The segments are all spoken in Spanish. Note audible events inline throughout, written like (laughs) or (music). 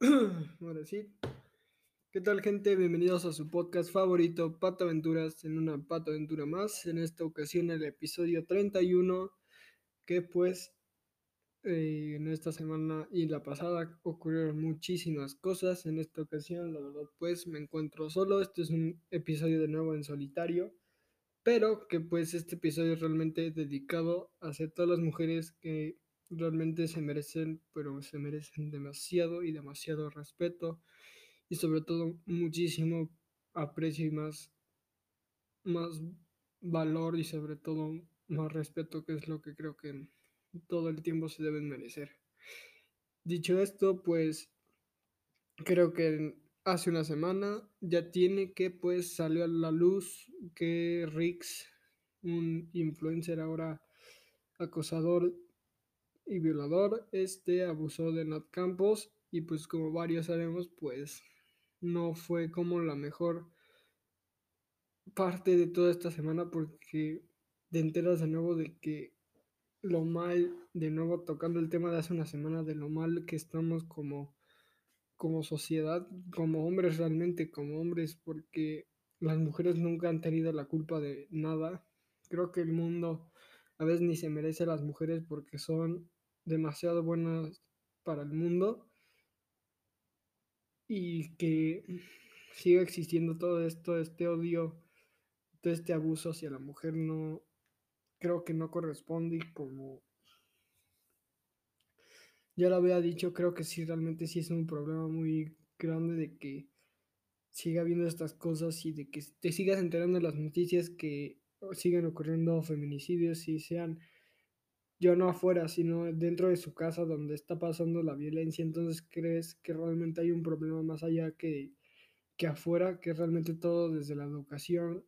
(clears throat) Ahora sí. ¿Qué tal, gente? Bienvenidos a su podcast favorito, Pato Aventuras, en una Pato Aventura más. En esta ocasión, el episodio 31, que pues eh, en esta semana y la pasada ocurrieron muchísimas cosas. En esta ocasión, la verdad, pues me encuentro solo. Este es un episodio de nuevo en solitario, pero que pues este episodio es realmente dedicado a hacer todas las mujeres que realmente se merecen, pero se merecen demasiado y demasiado respeto y sobre todo muchísimo aprecio y más, más valor y sobre todo más respeto, que es lo que creo que todo el tiempo se deben merecer. Dicho esto, pues creo que hace una semana ya tiene que pues salió a la luz que Rix, un influencer ahora acosador y violador, este abusó de Nat Campos y pues como varios sabemos, pues no fue como la mejor parte de toda esta semana porque te enteras de nuevo de que lo mal, de nuevo tocando el tema de hace una semana, de lo mal que estamos como, como sociedad, como hombres realmente, como hombres, porque las mujeres nunca han tenido la culpa de nada. Creo que el mundo a veces ni se merece a las mujeres porque son demasiado buenas para el mundo y que (clears throat) siga existiendo todo esto, este odio, todo este abuso hacia la mujer no creo que no corresponde y como ya lo había dicho, creo que sí realmente sí es un problema muy grande de que siga habiendo estas cosas y de que te sigas enterando de las noticias que siguen ocurriendo feminicidios y sean yo no afuera, sino dentro de su casa donde está pasando la violencia, entonces crees que realmente hay un problema más allá que, que afuera, que realmente todo desde la educación,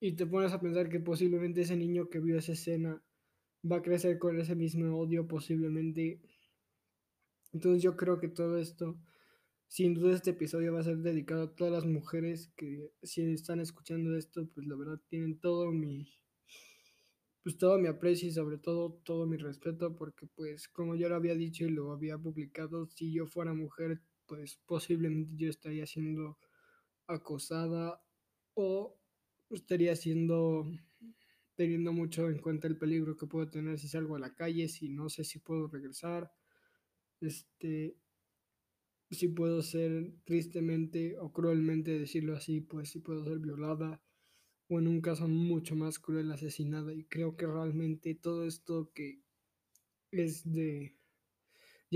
y te pones a pensar que posiblemente ese niño que vio esa escena va a crecer con ese mismo odio posiblemente. Entonces yo creo que todo esto, sin duda este episodio va a ser dedicado a todas las mujeres que si están escuchando esto, pues la verdad tienen todo mi pues todo mi aprecio y sobre todo todo mi respeto porque pues como yo lo había dicho y lo había publicado, si yo fuera mujer pues posiblemente yo estaría siendo acosada o estaría siendo teniendo mucho en cuenta el peligro que puedo tener si salgo a la calle, si no sé si puedo regresar, este, si puedo ser tristemente o cruelmente decirlo así, pues si puedo ser violada o en un caso mucho más cruel asesinada y creo que realmente todo esto que es de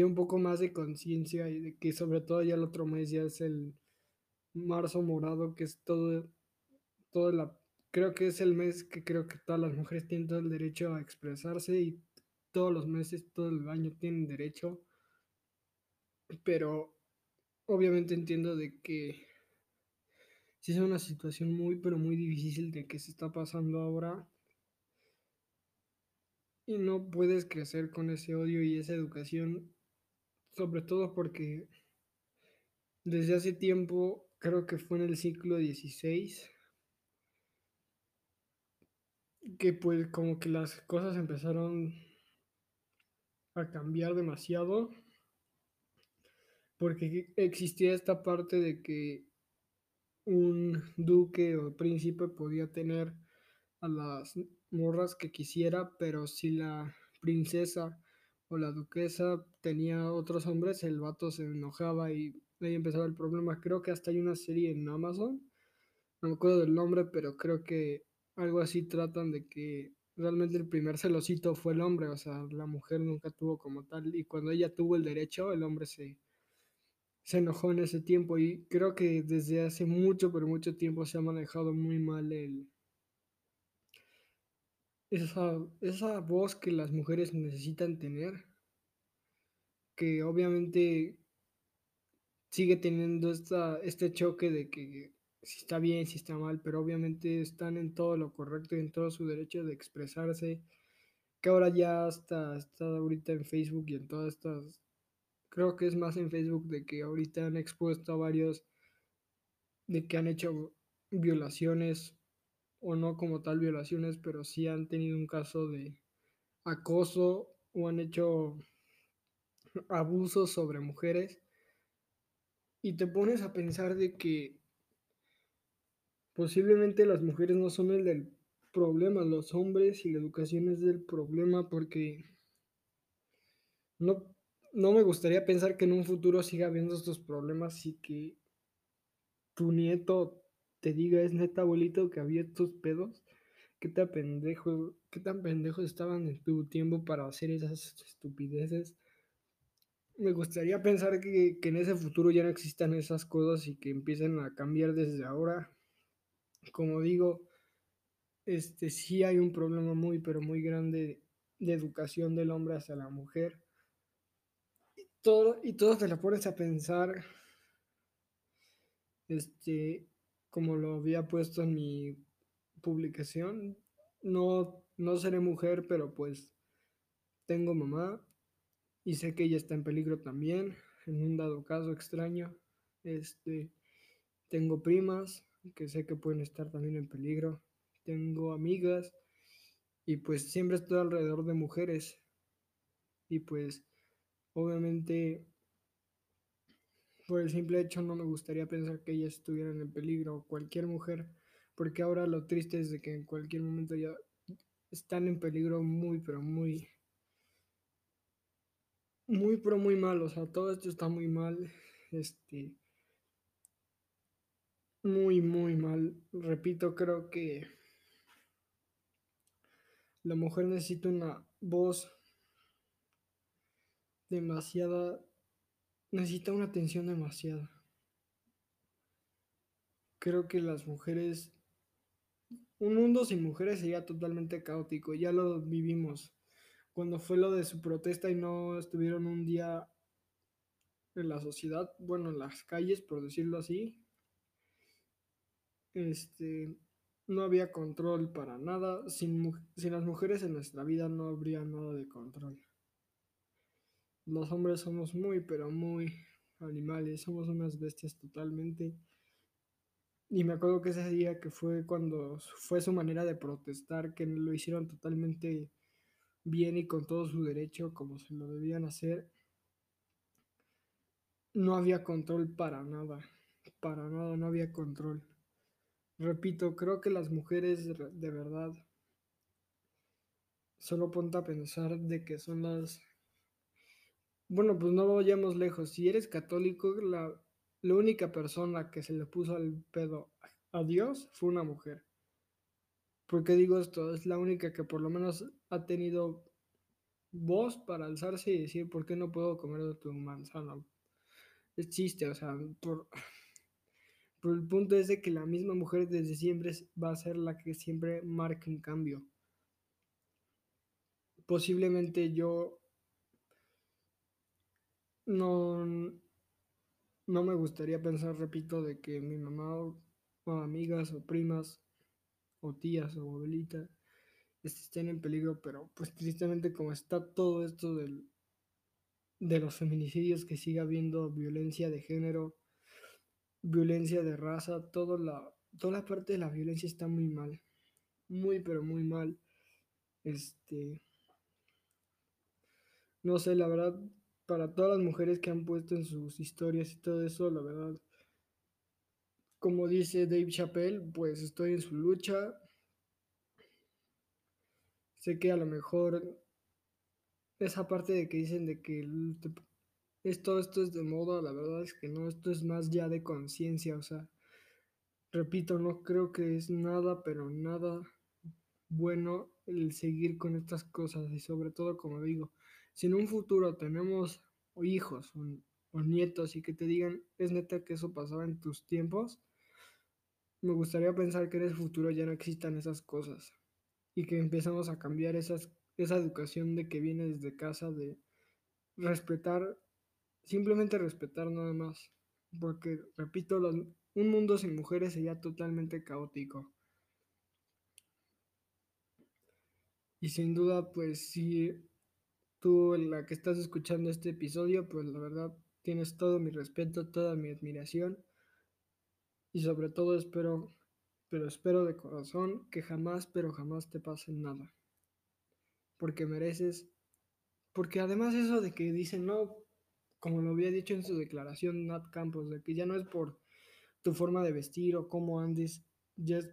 un poco más de conciencia y de que sobre todo ya el otro mes ya es el marzo morado que es todo todo la creo que es el mes que creo que todas las mujeres tienen todo el derecho a expresarse y todos los meses todo el año tienen derecho pero obviamente entiendo de que es una situación muy, pero muy difícil de que se está pasando ahora. Y no puedes crecer con ese odio y esa educación, sobre todo porque desde hace tiempo, creo que fue en el siglo XVI, que pues como que las cosas empezaron a cambiar demasiado, porque existía esta parte de que un duque o príncipe podía tener a las morras que quisiera, pero si la princesa o la duquesa tenía otros hombres, el vato se enojaba y ahí empezaba el problema. Creo que hasta hay una serie en Amazon, no me acuerdo del nombre, pero creo que algo así tratan de que realmente el primer celosito fue el hombre, o sea, la mujer nunca tuvo como tal, y cuando ella tuvo el derecho, el hombre se, se enojó en ese tiempo y creo que desde hace mucho, pero mucho tiempo se ha manejado muy mal el, esa, esa voz que las mujeres necesitan tener, que obviamente sigue teniendo esta, este choque de que si está bien, si está mal, pero obviamente están en todo lo correcto y en todo su derecho de expresarse, que ahora ya está, está ahorita en Facebook y en todas estas creo que es más en Facebook de que ahorita han expuesto a varios de que han hecho violaciones o no como tal violaciones, pero sí han tenido un caso de acoso o han hecho abusos sobre mujeres. Y te pones a pensar de que posiblemente las mujeres no son el del problema, los hombres y la educación es del problema porque no, no me gustaría pensar que en un futuro siga habiendo estos problemas y que tu nieto te diga, es neta abuelito que había estos pedos. ¿Qué tan pendejos, qué tan pendejos estaban en tu tiempo para hacer esas estupideces? Me gustaría pensar que, que en ese futuro ya no existan esas cosas y que empiecen a cambiar desde ahora. Como digo, este sí hay un problema muy, pero muy grande de educación del hombre hacia la mujer. Todo, y todo te lo pones a pensar, este, como lo había puesto en mi publicación, no, no seré mujer, pero pues tengo mamá y sé que ella está en peligro también, en un dado caso extraño. Este, tengo primas que sé que pueden estar también en peligro. Tengo amigas y pues siempre estoy alrededor de mujeres. Y pues obviamente por el simple hecho no me gustaría pensar que ellas estuvieran en peligro cualquier mujer, porque ahora lo triste es de que en cualquier momento ya están en peligro muy, pero muy, muy, pero muy mal, o sea, todo esto está muy mal, este, muy, muy mal. Repito, creo que la mujer necesita una voz demasiada, necesita una atención demasiada. Creo que las mujeres, un mundo sin mujeres sería totalmente caótico, ya lo vivimos. Cuando fue lo de su protesta y no estuvieron un día en la sociedad, bueno, en las calles, por decirlo así, este, no había control para nada. Sin, sin, las mujeres en nuestra vida no habría nada de control. Los hombres somos muy, pero muy animales, somos unas bestias totalmente. Y me acuerdo que ese día que fue cuando fue su manera de protestar, que lo hicieron totalmente bien y con todo su derecho, como se lo debían hacer, no había control para nada, para nada, no había control. Repito, creo que las mujeres de verdad solo ponte a pensar de que son las... Bueno, pues no vayamos lejos. Si eres católico, la, la única persona que se le puso al pedo a Dios fue una mujer. ¿Por qué digo esto? Es la única que por lo menos ha tenido voz para alzarse y decir, ¿por qué no puedo comer de tu manzana? Es chiste, o sea, por, (laughs) pero el punto es de que la misma mujer desde siempre va a ser la que siempre marque un cambio. Posiblemente yo no, no me gustaría pensar, repito, de que mi mamá o, amigas o primas o tías o abuelita estén en peligro, pero pues tristemente como está todo esto del, de los feminicidios, que siga habiendo violencia de género, violencia de raza, toda la, toda la parte de la violencia está muy mal. Muy, pero muy mal. Este. No sé, la verdad, para todas las mujeres que han puesto en sus historias y todo eso, la verdad. Como dice Dave Chappelle, pues estoy en su lucha. Sé que a lo mejor esa parte de que dicen de que esto, esto es de moda, la verdad es que no, esto es más ya de conciencia, o sea, repito, no creo que es nada, pero nada bueno el seguir con estas cosas y sobre todo, como digo, si en un futuro tenemos hijos o, nietos y que te digan, es neta que eso pasaba en tus tiempos, me gustaría pensar que en el futuro ya no existan esas cosas y que empezamos a cambiar esa educación de que viene desde casa de respetar simplemente respetar nada más. Porque, repito, un mundo sin mujeres sería totalmente caótico. Y sin duda, pues si tú, la que estás escuchando este episodio, pues la verdad tienes todo mi respeto, toda mi admiración. Y sobre todo espero, pero espero de corazón que jamás, pero jamás te pase nada. Porque mereces, porque además eso de que dicen, no, como lo había dicho en su declaración Nat Campos, de que ya no es por tu forma de vestir o cómo andes, ya es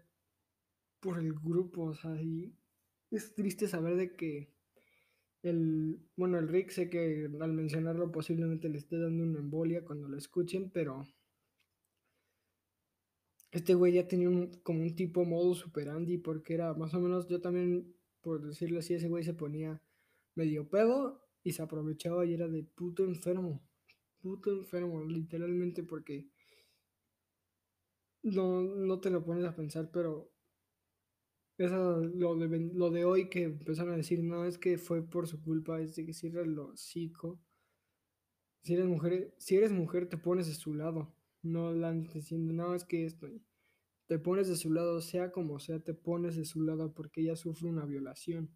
por el grupo, o sea, y es triste saber de que el, bueno, el Rick sé que al mencionarlo posiblemente le esté dando una embolia cuando lo escuchen, pero este güey ya tenía un, como un tipo modo super Andy, porque era más o menos, yo también, por decirlo así, ese güey se ponía medio pedo y se aprovechaba y era de puto enfermo, puto enfermo, literalmente, porque no, no te lo pones a pensar, pero eso, lo, de, lo de hoy que empezaron a decir, no, es que fue por su culpa, es de que cierra el hocico. Si eres mujer, si eres mujer te pones de su lado, no la diciendo, no, es que esto, te pones de su lado, sea como sea, te pones de su lado porque ella sufre una violación.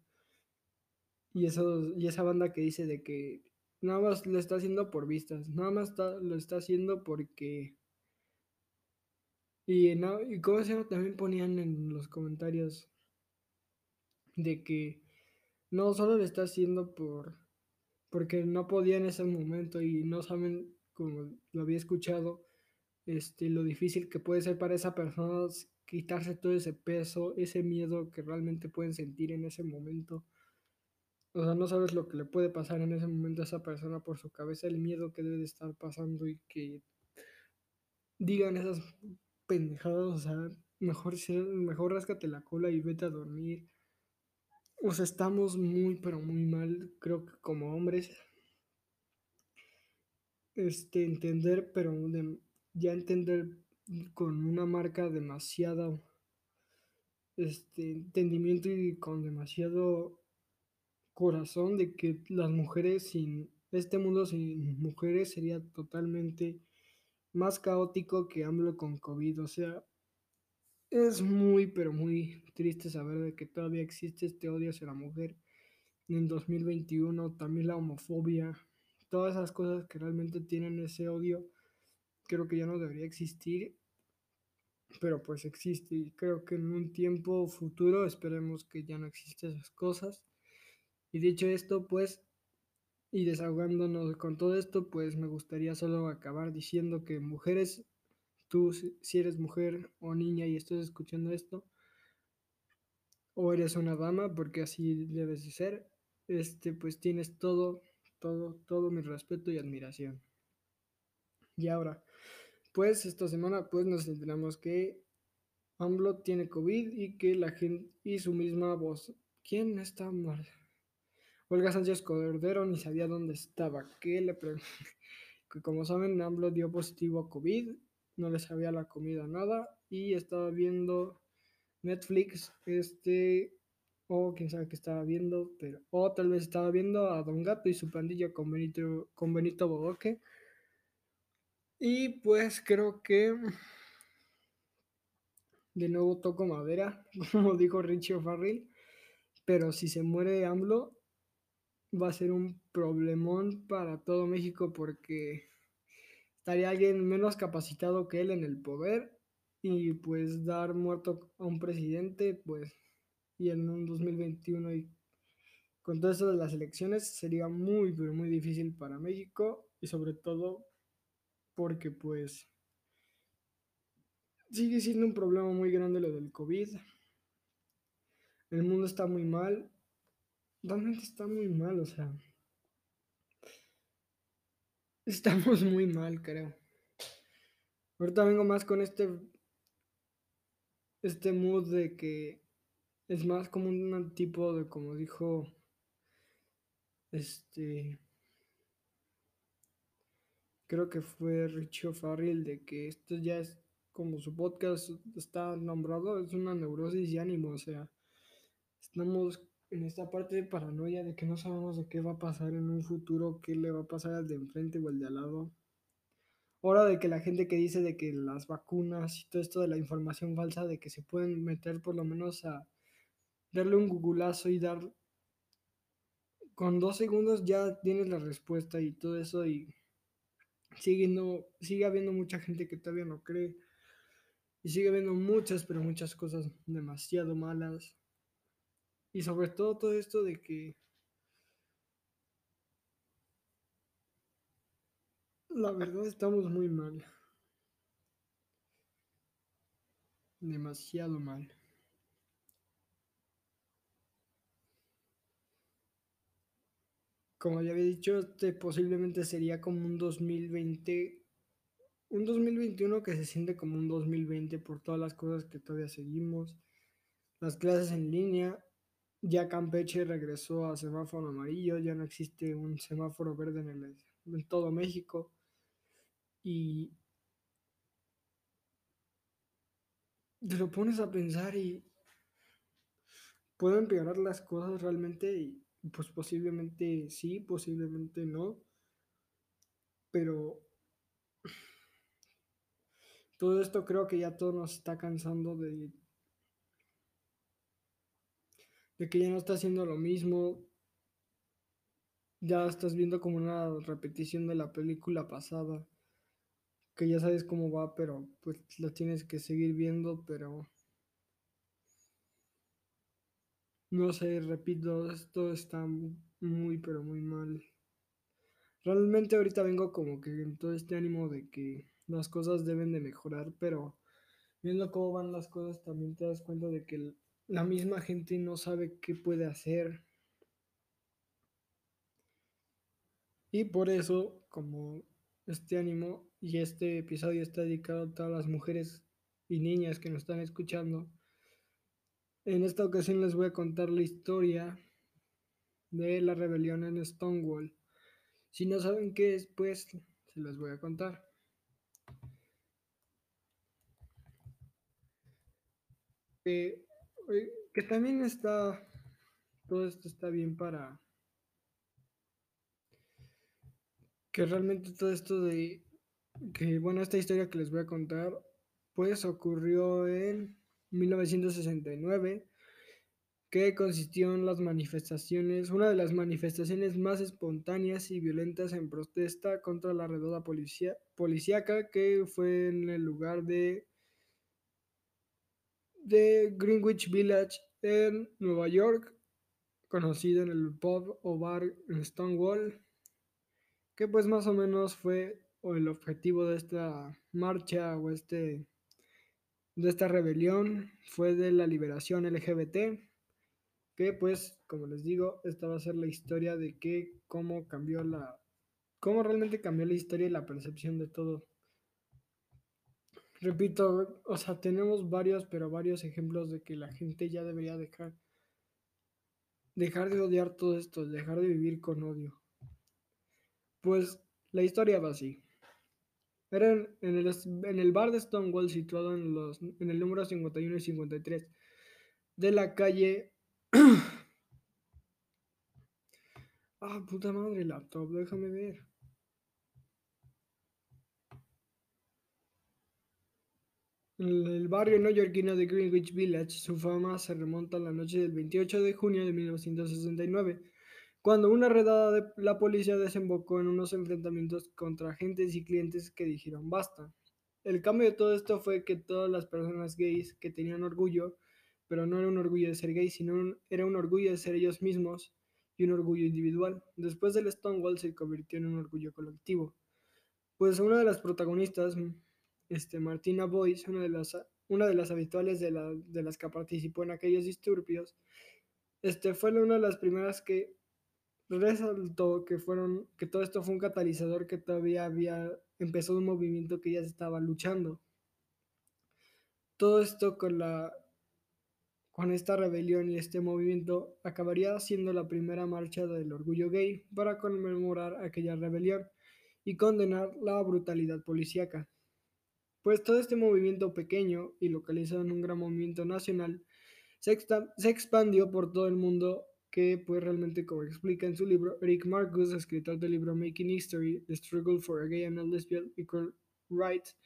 Y, eso, y esa banda que dice de que nada más lo está haciendo por vistas, nada más lo está haciendo porque... Y, no, y como se también ponían en los comentarios de que no solo lo está haciendo por porque no podía en ese momento y no saben, como lo había escuchado, este, lo difícil que puede ser para esa persona quitarse todo ese peso, ese miedo que realmente pueden sentir en ese momento. O sea, no sabes lo que le puede pasar en ese momento a esa persona por su cabeza, el miedo que debe de estar pasando y que digan esas pendejadas, o sea, mejor, mejor ráscate la cola y vete a dormir. O sea, estamos muy, pero muy mal, creo que como hombres. Este, entender, pero ya entender con una marca demasiado este entendimiento y con demasiado corazón de que las mujeres sin este mundo sin mujeres sería totalmente más caótico que AMLO con COVID. O sea, es muy, pero muy triste saber de que todavía existe este odio hacia la mujer en 2021, también la homofobia, todas esas cosas que realmente tienen ese odio, creo que ya no debería existir, pero pues existe y creo que en un tiempo futuro esperemos que ya no existan esas cosas. Y dicho esto, pues, y desahogándonos con todo esto, pues me gustaría solo acabar diciendo que mujeres tú si eres mujer o niña y estás escuchando esto, o eres una dama, porque así debes de ser, este, pues tienes todo, todo, todo mi respeto y admiración. Y ahora, pues esta semana pues nos enteramos que AMLO tiene COVID y que la gente y su misma voz. ¿Quién está mal? Olga Sánchez Cordero ni sabía dónde estaba. ¿Qué le (laughs) que como saben, AMLO dio positivo a COVID no le sabía la comida nada y estaba viendo Netflix, este, o quién sabe qué estaba viendo, pero, o tal vez estaba viendo a Don Gato y su pandilla con Benito, con Benito Bodoque. Y pues creo que de nuevo toco madera, (laughs) como dijo Richie O'Farrell, pero si se muere AMLO va a ser un problemón para todo México porque estaría alguien menos capacitado que él en el poder y pues dar muerto a un presidente, pues, y en un 2021 y con todo eso de las elecciones sería muy, pero muy difícil para México y sobre todo porque pues sigue siendo un problema muy grande lo del COVID. El mundo está muy mal, realmente está muy mal, o sea, Estamos muy mal, creo. Ahorita vengo más con este este mood de que es más como un tipo de como dijo este creo que fue Richie Farrell de que esto ya es como su podcast está nombrado es una neurosis de ánimo o sea estamos en esta parte de paranoia de que no sabemos de qué va a pasar en un futuro, qué le va a pasar al de enfrente o al de al lado. Ahora de que la gente que dice de que las vacunas y todo esto de la información falsa, de que se pueden meter por lo menos a darle un googleazo y dar... Con dos segundos ya tienes la respuesta y todo eso y sigue, sigue habiendo mucha gente que todavía no cree. Y sigue habiendo muchas, pero muchas cosas demasiado malas y sobre todo todo esto de que La verdad estamos muy mal. Demasiado mal. Como ya había dicho, este posiblemente sería como un 2020, un 2021 que se siente como un 2020 por todas las cosas que todavía seguimos. Las clases en línea, ya Campeche regresó a semáforo amarillo, ya no existe un semáforo verde en, todo México. Y te lo pones a pensar y puedo empeorar las cosas realmente y pues posiblemente sí, posiblemente no. Pero todo esto creo que ya todo nos está cansando de, de que ya no está haciendo lo mismo. Ya estás viendo como una repetición de la película pasada. Que ya sabes cómo va, pero pues lo tienes que seguir viendo, pero no sé, repito, esto está muy, pero muy mal. Realmente ahorita vengo como que en todo este ánimo de que las cosas deben de mejorar, pero viendo cómo van las cosas también te das cuenta de que la misma gente no sabe qué puede hacer. Y por eso, como este ánimo y este episodio está dedicado a todas las mujeres y niñas que nos están escuchando, en esta ocasión les voy a contar la historia de la rebelión en Stonewall. Si no saben qué es, pues se los voy a contar. Eh, que también está, todo esto está bien para que realmente todo esto de, que bueno, esta historia que les voy a contar, pues ocurrió en 1969, que consistió en las manifestaciones, una de las manifestaciones más espontáneas y violentas en protesta contra la redada policía, policíaca que fue en el lugar de, de Greenwich Village en Nueva York, conocido en el pub o bar Stonewall, que pues más o menos fue el objetivo de esta marcha o este de esta rebelión fue de la liberación LGBT, que pues, como les digo, esta va a ser la historia de que cómo cambió la, cómo realmente cambió la historia y la percepción de todo. Repito, o sea, tenemos varios, pero varios ejemplos de que la gente ya debería dejar, dejar de odiar todo esto, dejar de vivir con odio. Pues la historia va así. Era en, el, en el bar de Stonewall situado en, los, en el número 51 y 53 de la calle... (clears throat) ah, puta madre, laptop, déjame ver. El barrio neoyorquino de Greenwich Village, su fama se remonta a la noche del 28 de junio de 1969 cuando una redada de la policía desembocó en unos enfrentamientos contra agentes y clientes que dijeron basta. El cambio de todo esto fue que todas las personas gays que tenían orgullo, pero no era un orgullo de ser gay, sino era un orgullo de ser ellos mismos y un orgullo individual. Después del Stonewall se convirtió en un orgullo colectivo. Pues una de las protagonistas, este, Martina Boyce, una de las, una de las habituales de, de las que participó en aquellos disturbios, este, fue una de las primeras que resaltó que fueron que todo esto fue un catalizador que todavía había empezado un movimiento que ya se estaba luchando. Todo esto con la con esta rebelión y este movimiento acabaría siendo la primera marcha del orgullo gay para conmemorar aquella rebelión y condenar la brutalidad policíaca. Pues todo este movimiento pequeño y localizado en un gran movimiento nacional se, expandió por todo el mundo que pues realmente como explica en su libro, Eric Marcus, escritor del libro Making History, The Struggle for a Gay and a Lesbian Equal Rights,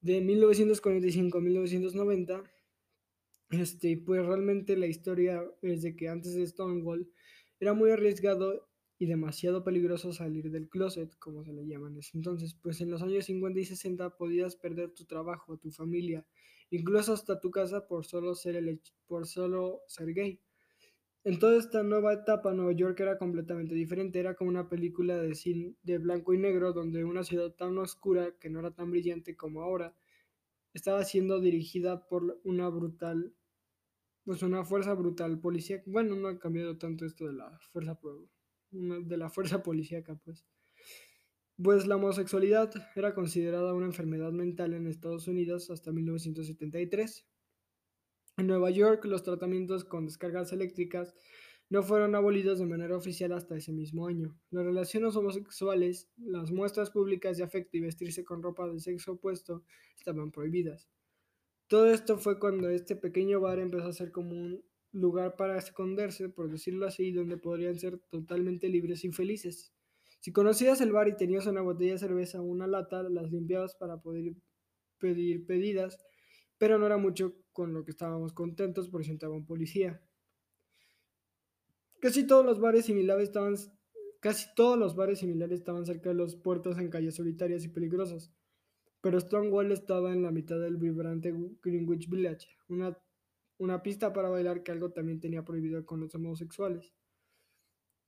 de 1945-1990, este, pues realmente la historia es de que antes de Stonewall era muy arriesgado y demasiado peligroso salir del closet, como se le llama en ese entonces, pues en los años 50 y 60 podías perder tu trabajo, tu familia, incluso hasta tu casa por solo ser, el, por solo ser gay. En toda esta nueva etapa, Nueva York era completamente diferente. Era como una película de cine de blanco y negro, donde una ciudad tan oscura, que no era tan brillante como ahora, estaba siendo dirigida por una brutal, pues una fuerza brutal policíaca. Bueno, no ha cambiado tanto esto de la fuerza, de la fuerza policíaca, pues. Pues la homosexualidad era considerada una enfermedad mental en Estados Unidos hasta 1973. En Nueva York, los tratamientos con descargas eléctricas no fueron abolidos de manera oficial hasta ese mismo año. Las relaciones homosexuales, las muestras públicas de afecto y vestirse con ropa de sexo opuesto estaban prohibidas. Todo esto fue cuando este pequeño bar empezó a ser como un lugar para esconderse, por decirlo así, donde podrían ser totalmente libres y felices. Si conocías el bar y tenías una botella de cerveza o una lata, las limpiabas para poder pedir pedidas pero no era mucho con lo que estábamos contentos porque sentaba un policía. Casi todos los bares similares estaban casi todos los bares similares estaban cerca de los puertos en calles solitarias y peligrosas, pero Stonewall estaba en la mitad del vibrante Greenwich Village, una, una pista para bailar que algo también tenía prohibido con los homosexuales.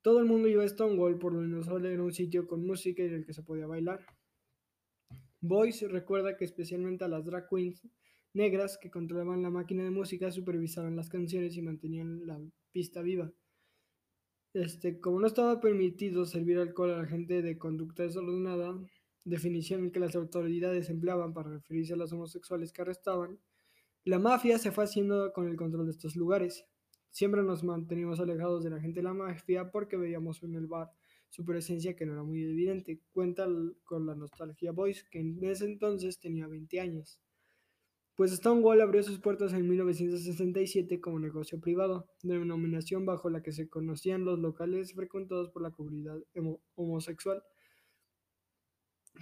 Todo el mundo iba a Stonewall, por lo menos era un sitio con música en el que se podía bailar. Boyce recuerda que especialmente a las drag queens negras que controlaban la máquina de música supervisaban las canciones y mantenían la pista viva. Este, como no estaba permitido servir alcohol a la gente de conducta desordenada, definición que las autoridades empleaban para referirse a los homosexuales que arrestaban, la mafia se fue haciendo con el control de estos lugares. Siempre nos manteníamos alejados de la gente de la mafia porque veíamos en el bar su presencia que no era muy evidente. Cuenta con la nostalgia Boys, que en ese entonces tenía 20 años pues Stonewall abrió sus puertas en 1967 como negocio privado, denominación bajo la que se conocían los locales frecuentados por la comunidad homosexual.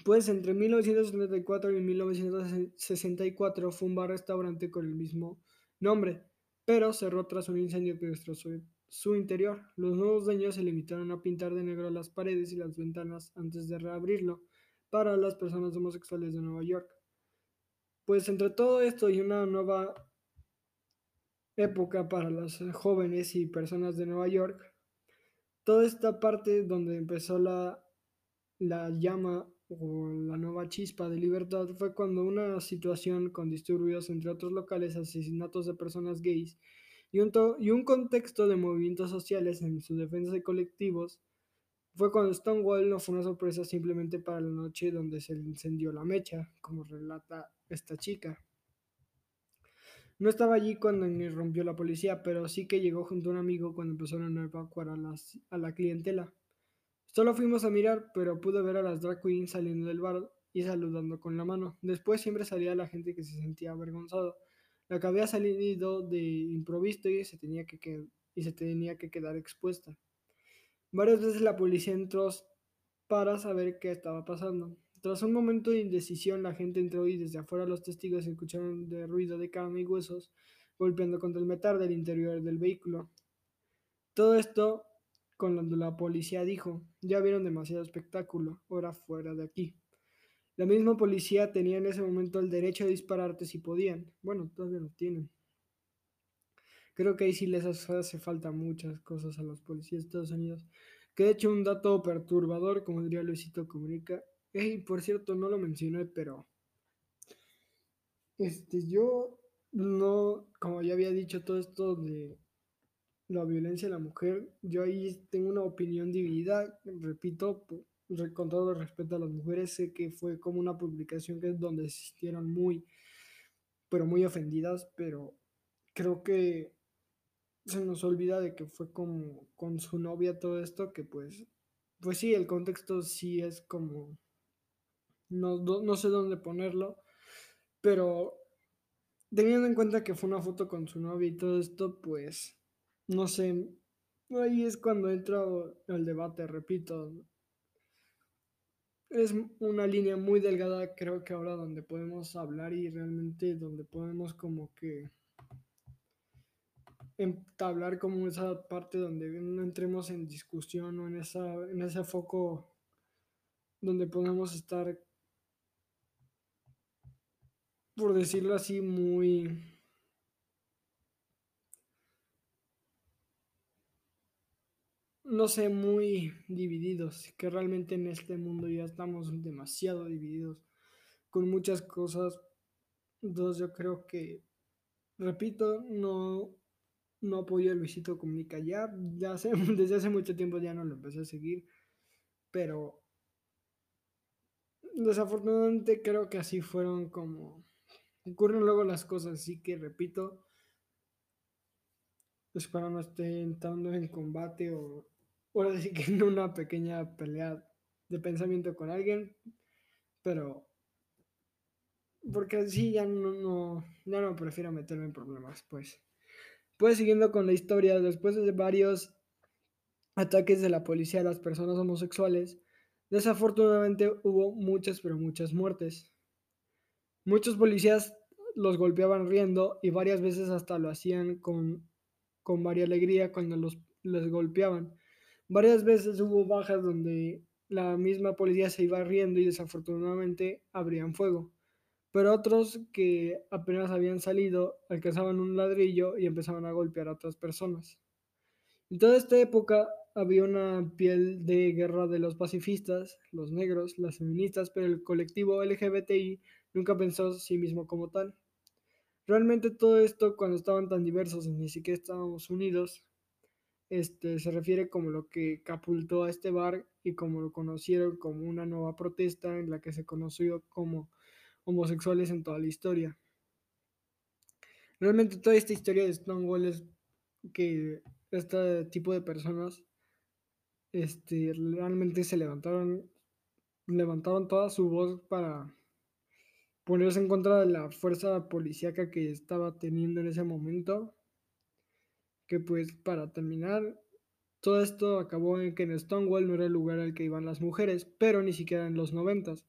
Pues entre 1974 y 1964 fue un bar-restaurante con el mismo nombre, pero cerró tras un incendio que destrozó su interior. Los nuevos dueños se limitaron a pintar de negro las paredes y las ventanas antes de reabrirlo para las personas homosexuales de Nueva York. Pues entre todo esto y una nueva época para los jóvenes y personas de Nueva York, toda esta parte donde empezó la, la llama o la nueva chispa de libertad fue cuando una situación con disturbios entre otros locales, asesinatos de personas gays y un, contexto de movimientos sociales en su defensa de colectivos, fue cuando Stonewall no fue una sorpresa simplemente para la noche donde se encendió la mecha, como relata esta chica. No estaba allí cuando rompió la policía, pero sí que llegó junto a un amigo cuando empezaron a evacuar a, a la clientela. Solo fuimos a mirar, pero pude ver a las drag queens saliendo del bar y saludando con la mano. Después siempre salía la gente que se sentía avergonzado, la que había salido de improviso y se tenía que, y se tenía que quedar expuesta. Varias veces la policía entró para saber qué estaba pasando. Tras un momento de indecisión, la gente entró y desde afuera los testigos escucharon de ruido de carne y huesos golpeando contra el metal del interior del vehículo. Todo esto cuando la policía dijo, ya vieron demasiado espectáculo, ahora fuera de aquí. La misma policía tenía en ese momento el derecho a dispararte si podían. Bueno, todavía lo tienen. Creo que ahí sí les hace falta muchas cosas a los policías de Estados Unidos. Que de hecho un dato perturbador, como diría Luisito Comunica, y por cierto, no lo mencioné, pero este, yo no, como ya había dicho todo esto de la violencia de la mujer, yo ahí tengo una opinión dividida, repito, con todo el respeto a las mujeres, sé que fue como una publicación que es donde se muy, pero muy ofendidas, pero creo que se nos olvida de que fue como con su novia todo esto, que pues, pues sí, el contexto sí es como no, sé dónde ponerlo, pero teniendo en cuenta que fue una foto con su novia y todo esto, pues, no sé, ahí es cuando entra el debate, repito. Es una línea muy delgada, creo que ahora donde podemos hablar y realmente donde podemos como que entablar como esa parte donde no entremos en discusión o en, esa, en ese foco donde podemos estar por decirlo así, muy... no sé, muy divididos, que realmente en este mundo ya estamos demasiado divididos con muchas cosas. Entonces yo creo que, repito, no, no apoyo a Luisito Comunica ya, ya hace, (laughs) desde hace mucho tiempo ya no lo empecé a seguir, pero desafortunadamente creo que así fueron como ocurren luego las cosas, así que repito, espero no esté entrando en combate o ahora sí que (laughs) en una pequeña pelea de pensamiento con alguien, pero porque así ya no, no, ya no prefiero meterme en problemas, pues. Pues siguiendo con la historia, después de varios ataques de la policía a las personas homosexuales, desafortunadamente hubo muchas, pero muchas muertes. Muchos policías los golpeaban riendo y varias veces hasta lo hacían con, con varia alegría cuando los les golpeaban. Varias veces hubo bajas donde la misma policía se iba riendo y desafortunadamente abrían fuego. Pero otros que apenas habían salido alcanzaban un ladrillo y empezaban a golpear a otras personas. En toda esta época había una piel de guerra de los pacifistas, los negros, las feministas, pero el colectivo LGBTI nunca pensó a sí mismo como tal. Realmente todo esto, cuando estaban tan diversos y ni siquiera estábamos unidos, este, se refiere como lo que capultó a este bar y como lo conocieron como una nueva protesta en la que se conoció como homosexuales en toda la historia. Realmente toda esta historia de Stonewall es que este tipo de personas este, realmente se levantaron, levantaron toda su voz para ponerse en contra de la fuerza policíaca que estaba teniendo en ese momento. Que pues para terminar, todo esto acabó en que en Stonewall no era el lugar al que iban las mujeres, pero ni siquiera en los noventas.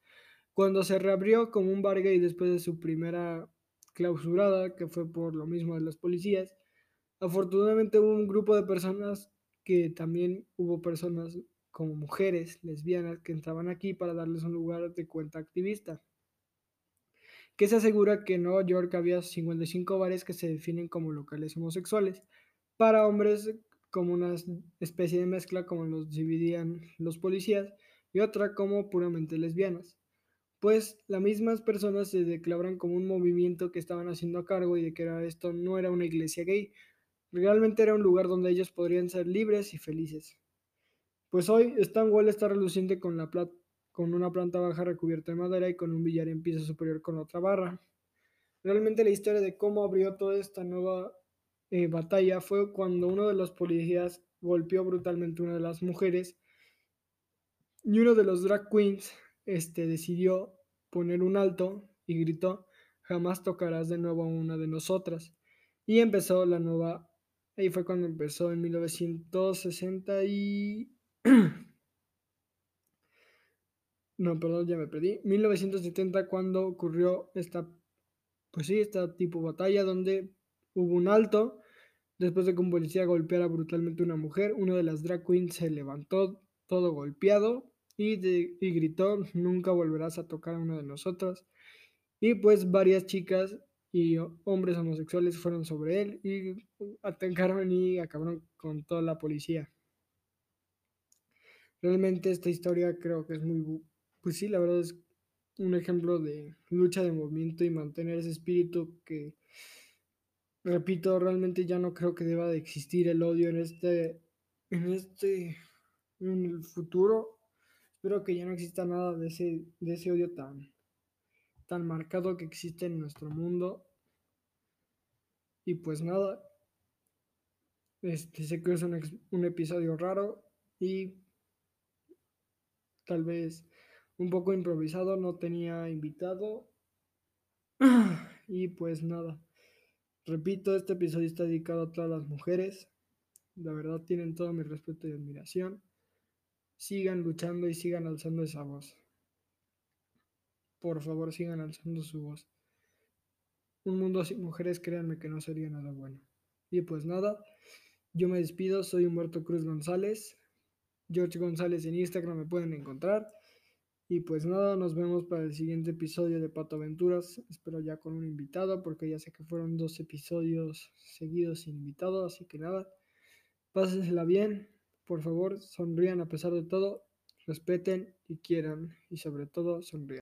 Cuando se reabrió como un bar gay después de su primera clausurada, que fue por lo mismo de los policías, afortunadamente hubo un grupo de personas que también hubo personas como mujeres lesbianas que entraban aquí para darles un lugar de cuenta activista que se asegura que en Nueva York había 55 bares que se definen como locales homosexuales para hombres como una especie de mezcla como los dividían los policías y otra como puramente lesbianas. Pues las mismas personas se declaran como un movimiento que estaban haciendo a cargo y de que era, esto no era una iglesia gay, realmente era un lugar donde ellos podrían ser libres y felices. Pues hoy Stonewall está reluciente con con una planta baja recubierta de madera y con un billar en piso superior con otra barra. Realmente la historia de cómo abrió toda esta nueva eh, batalla fue cuando uno de los policías golpeó brutalmente a una de las mujeres y uno de los drag queens este, decidió poner un alto y gritó, jamás tocarás de nuevo a una de nosotras. Y empezó la nueva, ahí fue cuando empezó en 1960 y... (clears throat) no, perdón, ya me perdí, 1970 cuando ocurrió esta, pues sí, esta tipo batalla donde hubo un alto, después de que un policía golpeara brutalmente a una mujer, una de las drag queens se levantó todo golpeado y, y gritó, nunca volverás a tocar a una de nosotras. Y pues varias chicas y hombres homosexuales fueron sobre él y atacaron y acabaron con toda la policía. Realmente esta historia creo que es muy pues sí, la verdad es un ejemplo de lucha de movimiento y mantener ese espíritu que, repito, realmente ya no creo que deba de existir el odio en este, en este, en el futuro. Espero que ya no exista nada de ese, de ese odio tan, tan marcado que existe en nuestro mundo. Y pues nada, este, sé que es un, un episodio raro y tal vez un poco improvisado, no tenía invitado. (clears throat) Y pues nada, repito, este episodio está dedicado a todas las mujeres. La verdad tienen todo mi respeto y admiración. Sigan luchando y sigan alzando esa voz. Por favor, sigan alzando su voz. Un mundo sin mujeres, créanme que no sería nada bueno. Y pues nada, yo me despido, soy Humberto Cruz González. George González en Instagram me pueden encontrar. Y pues nada, nos vemos para el siguiente episodio de Pato Aventuras. Espero ya con un invitado, porque ya sé que fueron dos episodios seguidos sin invitado. Así que nada, pásensela bien. por favor, sonrían a pesar de todo, respeten y quieran y sobre todo sonrían.